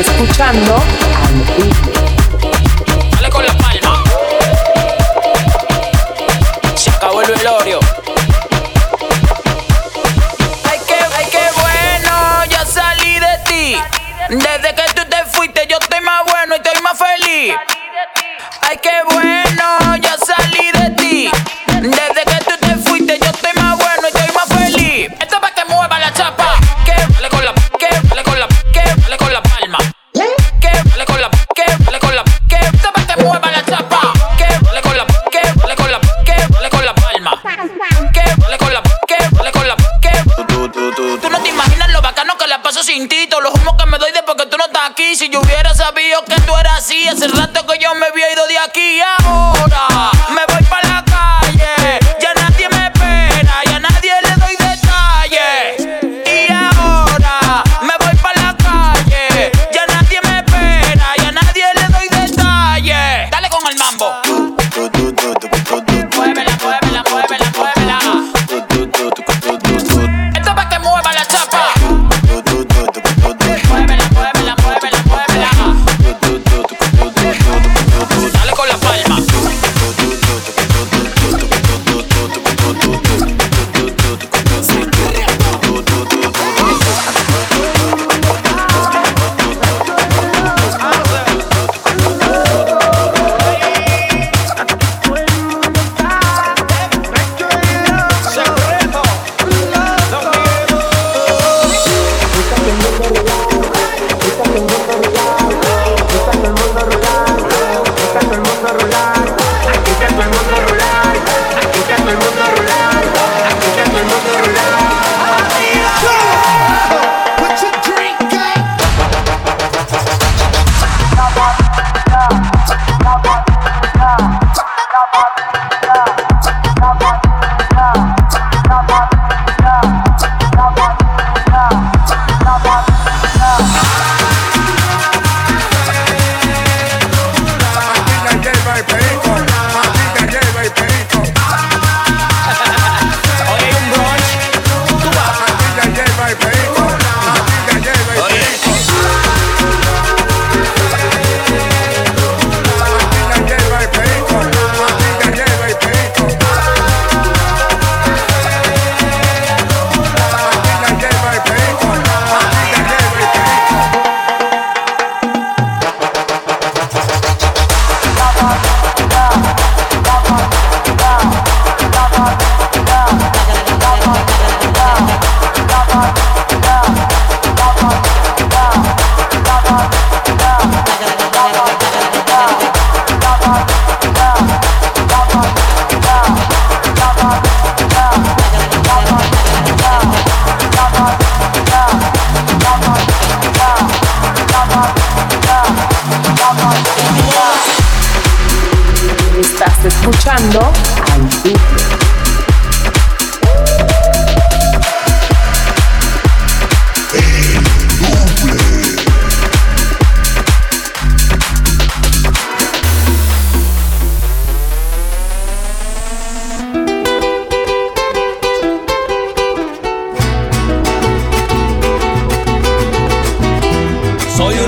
escuchando a Mujer.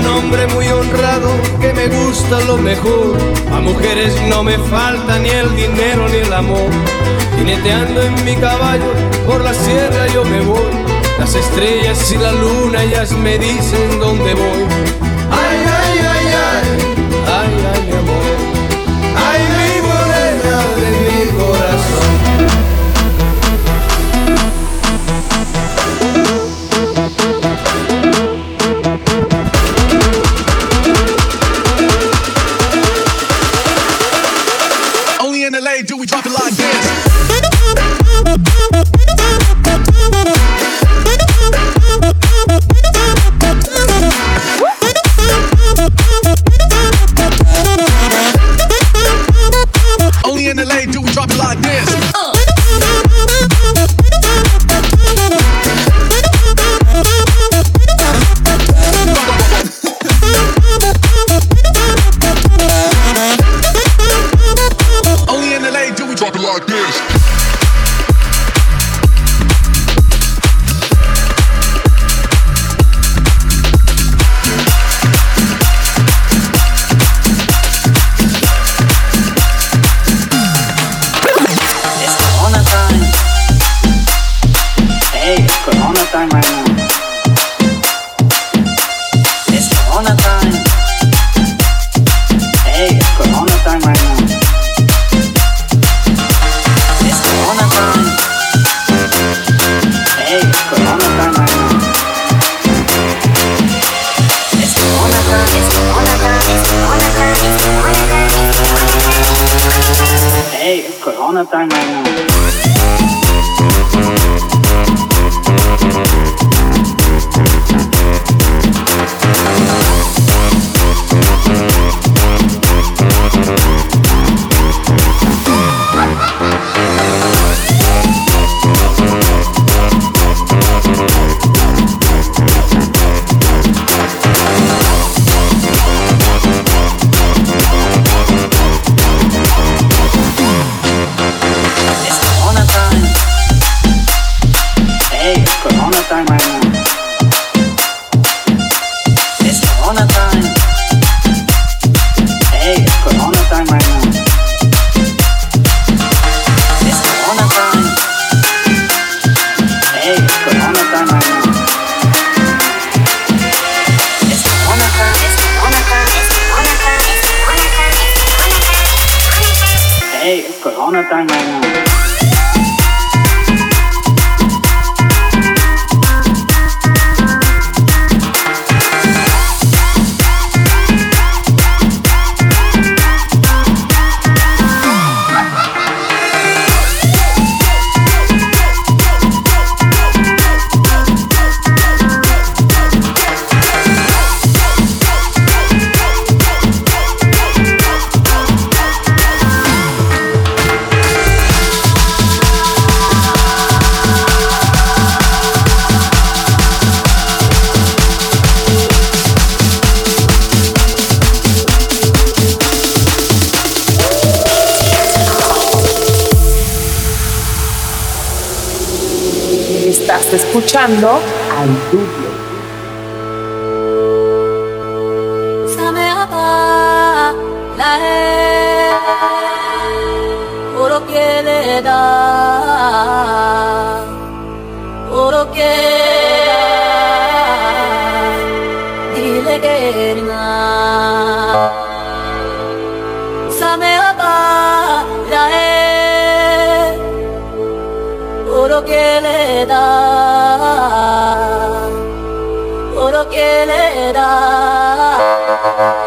hombre muy honrado que me gusta lo mejor. A mujeres no me falta ni el dinero ni el amor. Jineteando en mi caballo por la sierra yo me voy. Las estrellas y la luna ellas me dicen dónde voy. Ay, ay, ay, ay, ay, ay, mi amor. Ay, mi morena de mi corazón. Que le da, oro que dile que no. Same apa, la oro que le da. quién era te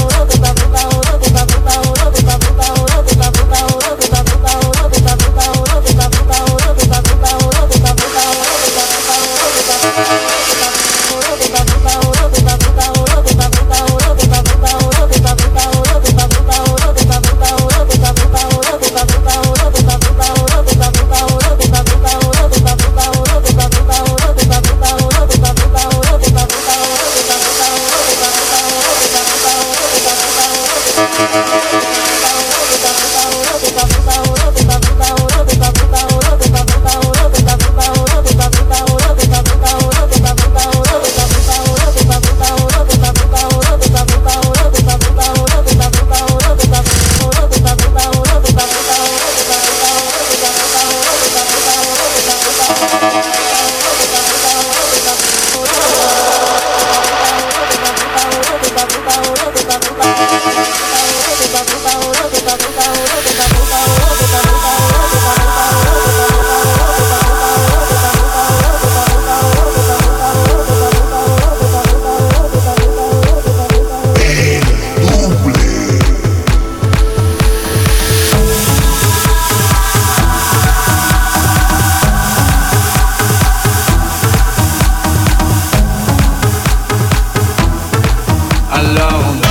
down.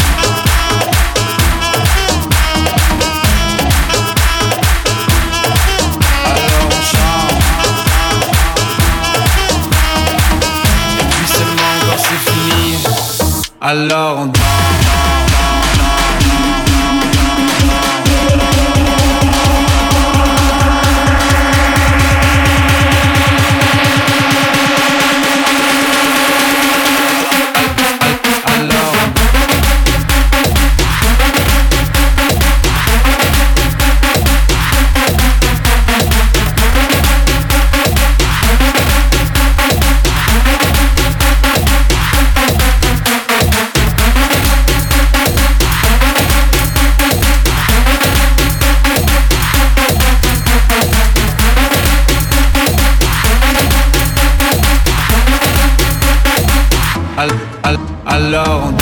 Alors on alors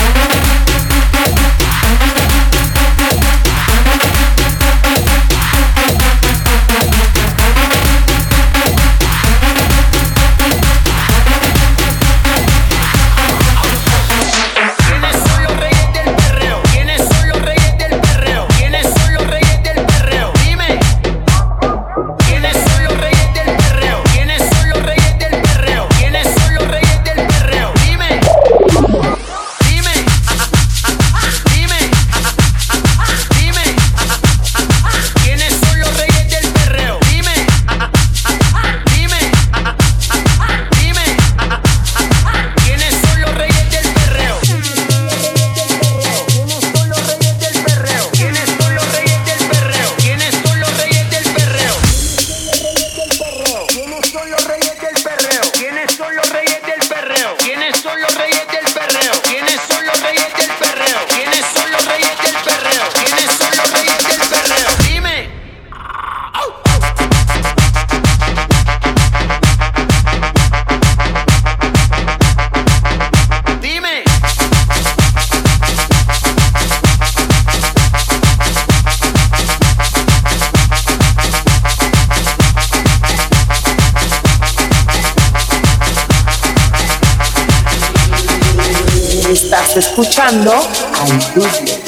escuchando al Duble.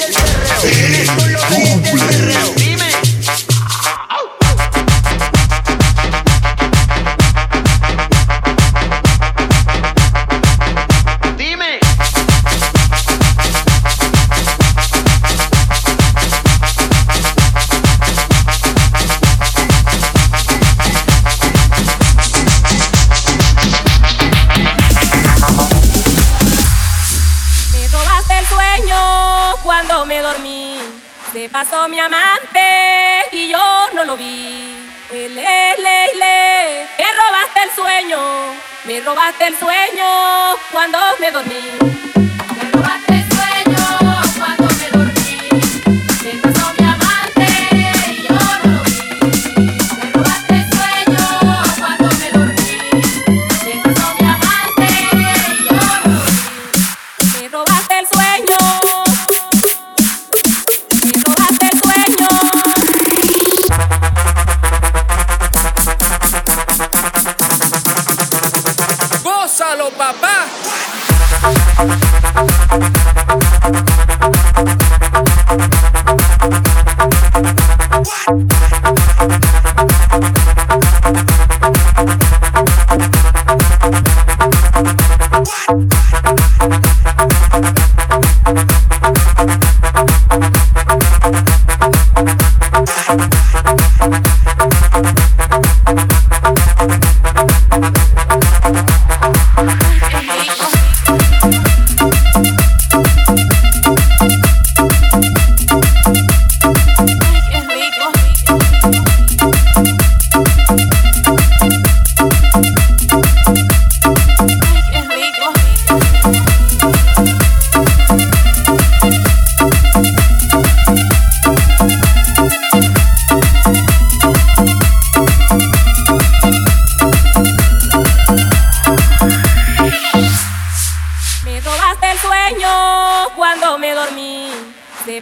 El sueño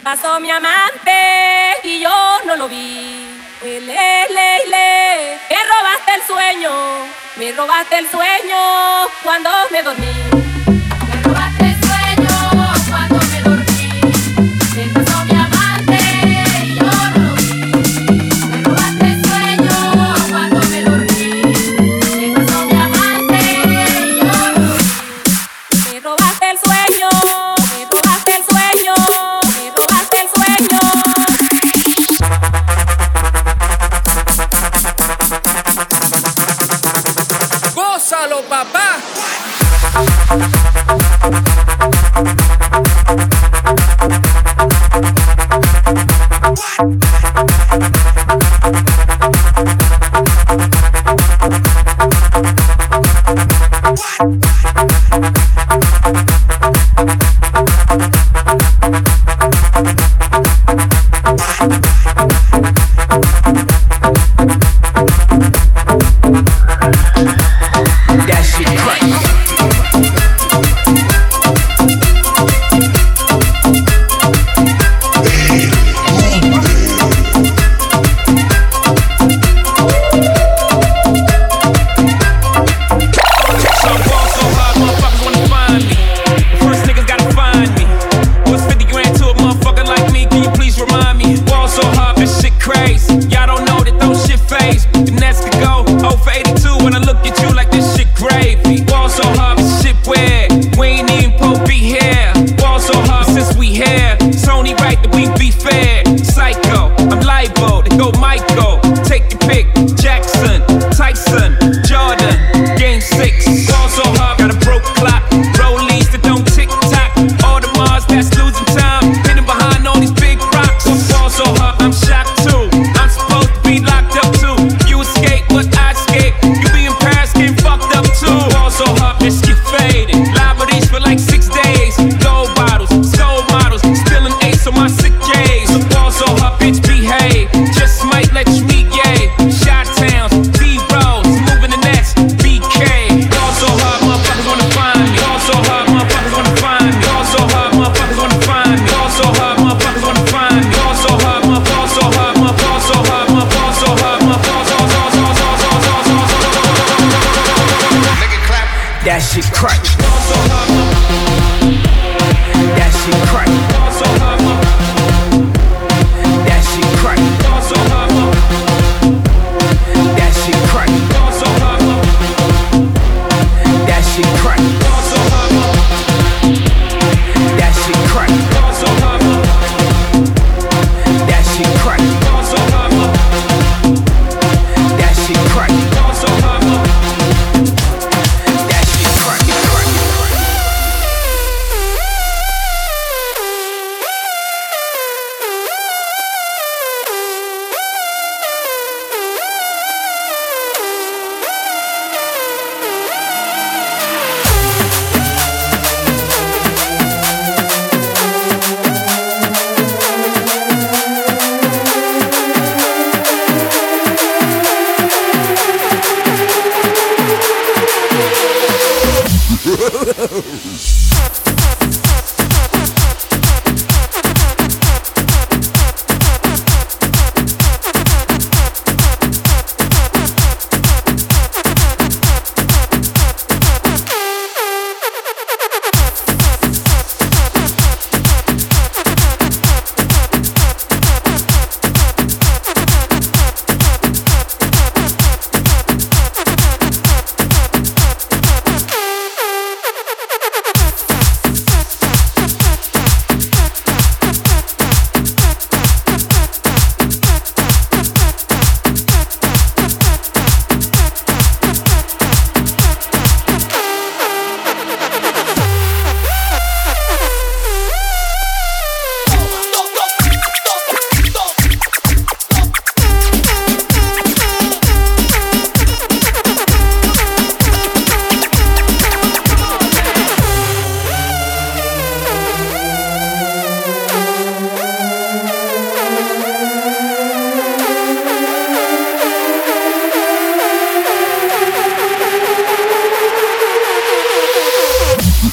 pasó mi amante y yo no lo vi. Le, le, le, me robaste el sueño, me robaste el sueño cuando me dormí. get. Falou!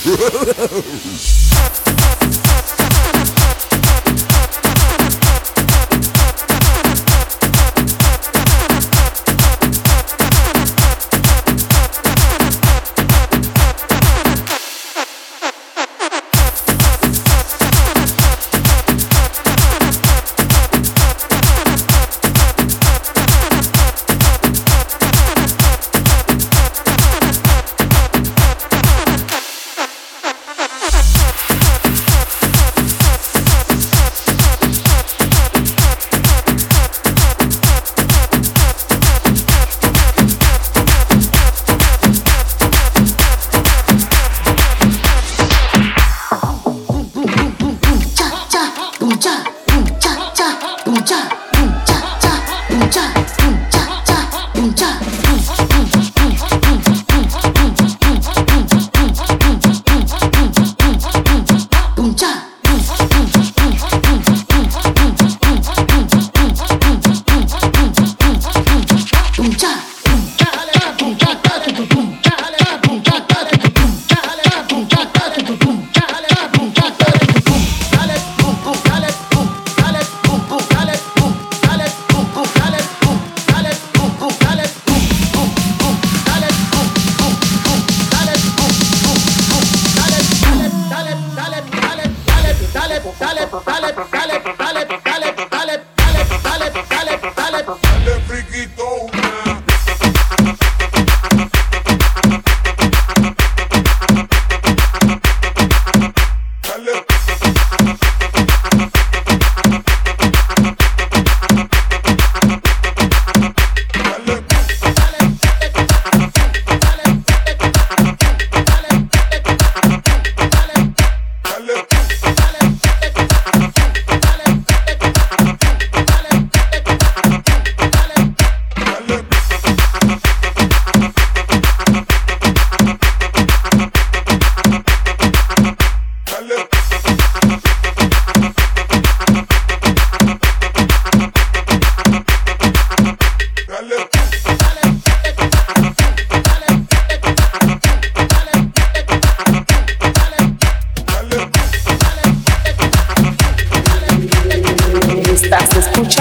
Show.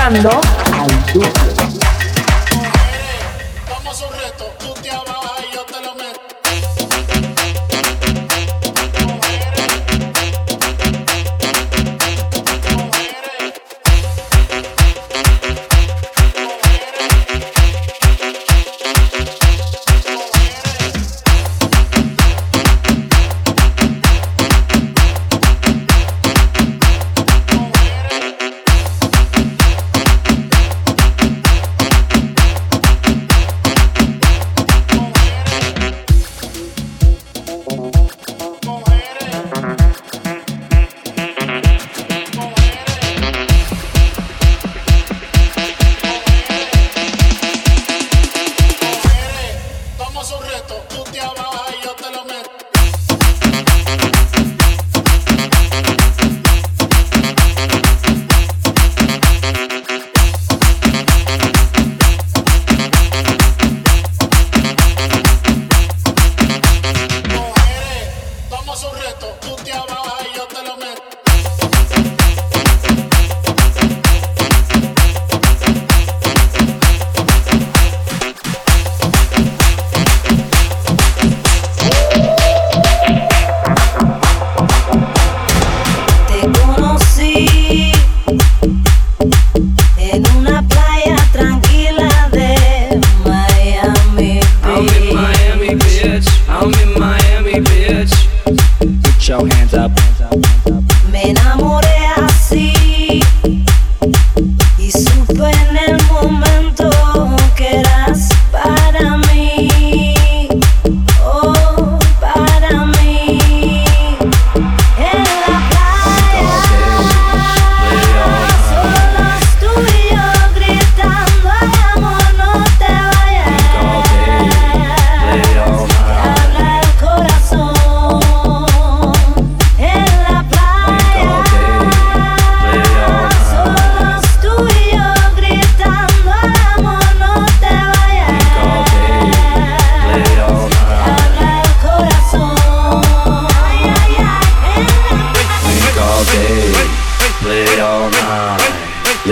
escuchando tú te abajo.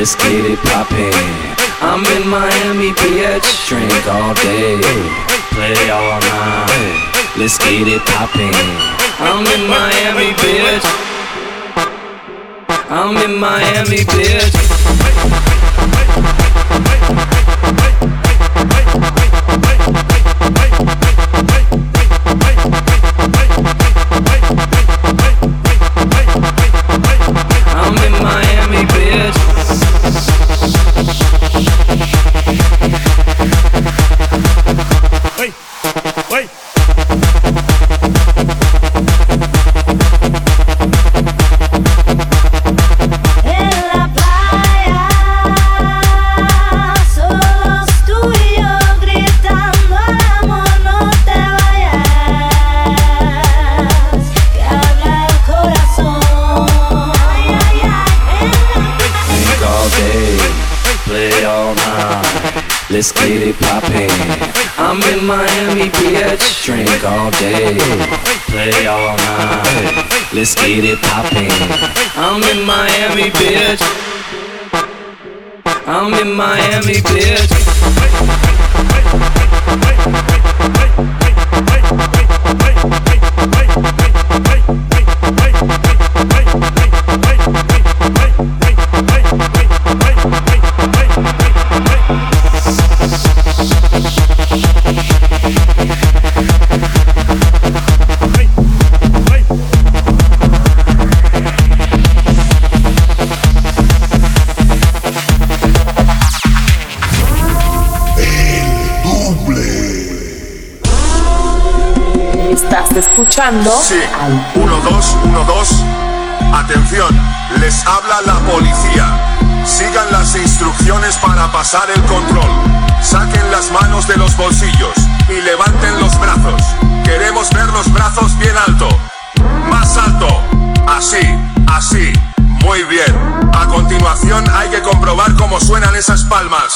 let's get it poppin'. I'm in Miami, bitch. Drink all day, play all night. Let's get it poppin'. I'm in Miami, bitch. I'm in Miami, bitch. Bye. Shut. All night. Let's get it popping. I'm in Miami, bitch. I'm in Miami, bitch. Escuchando Sí, 1, 2, 1, 2. Atención, les habla la policía. Sigan las instrucciones para pasar el control. Saquen las manos de los bolsillos y levanten los brazos. Queremos ver los brazos bien alto. Más alto. Así, así. Muy bien. A continuación hay que comprobar cómo suenan esas palmas.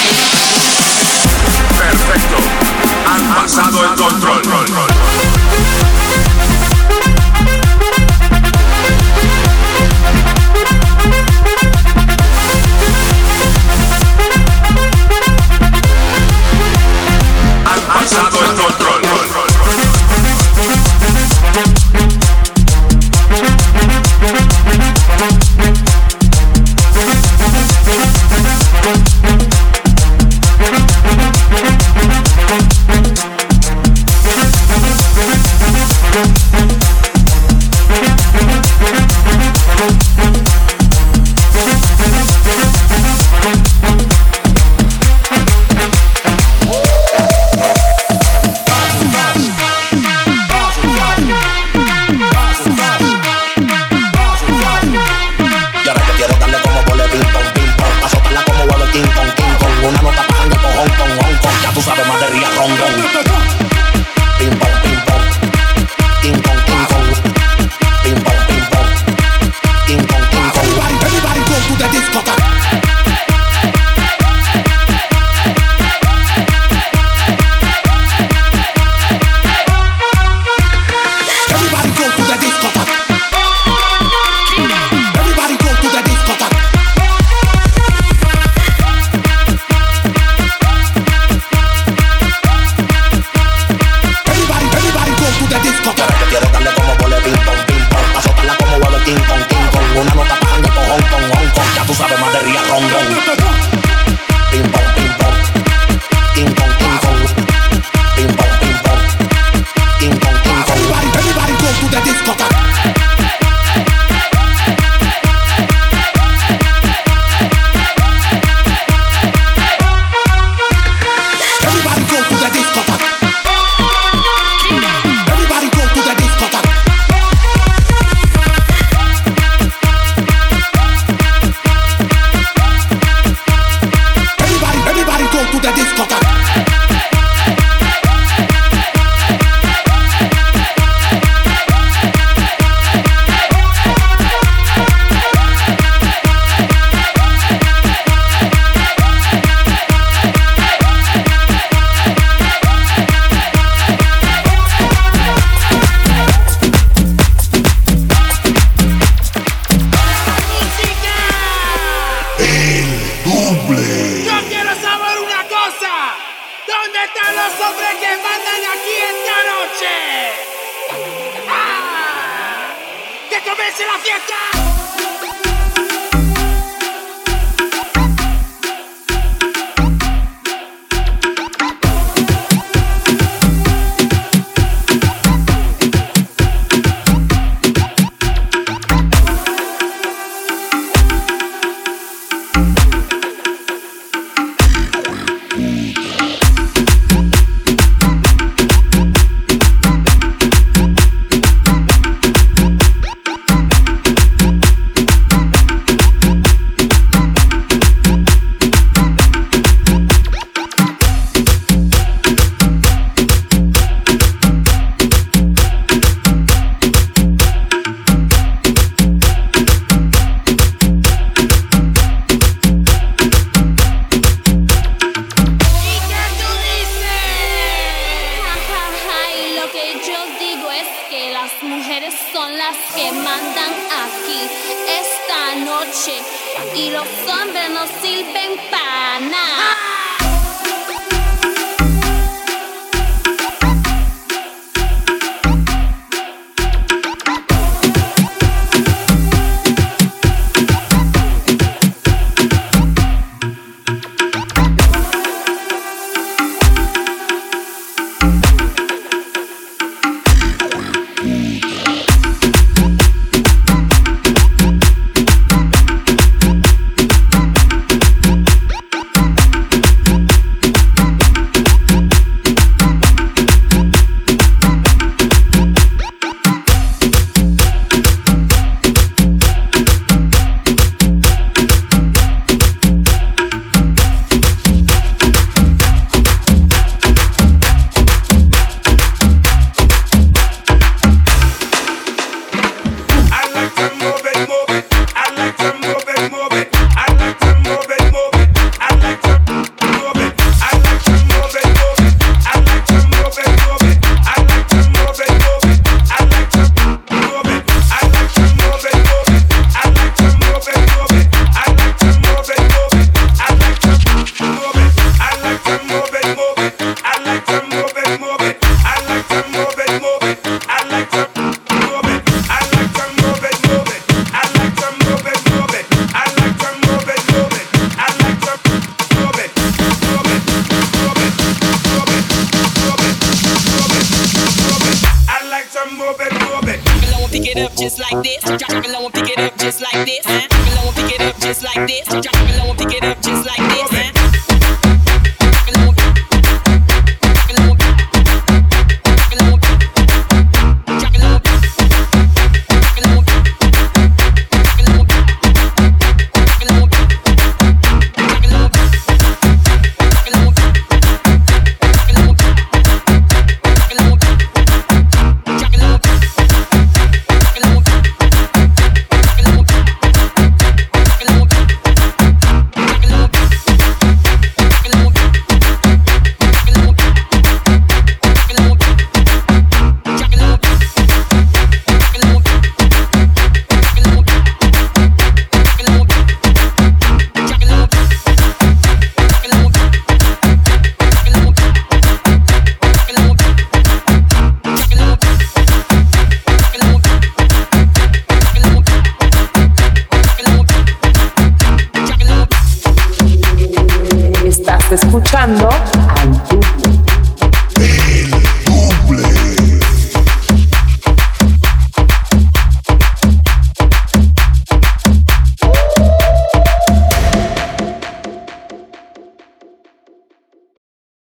Perfecto. Han pasado el control.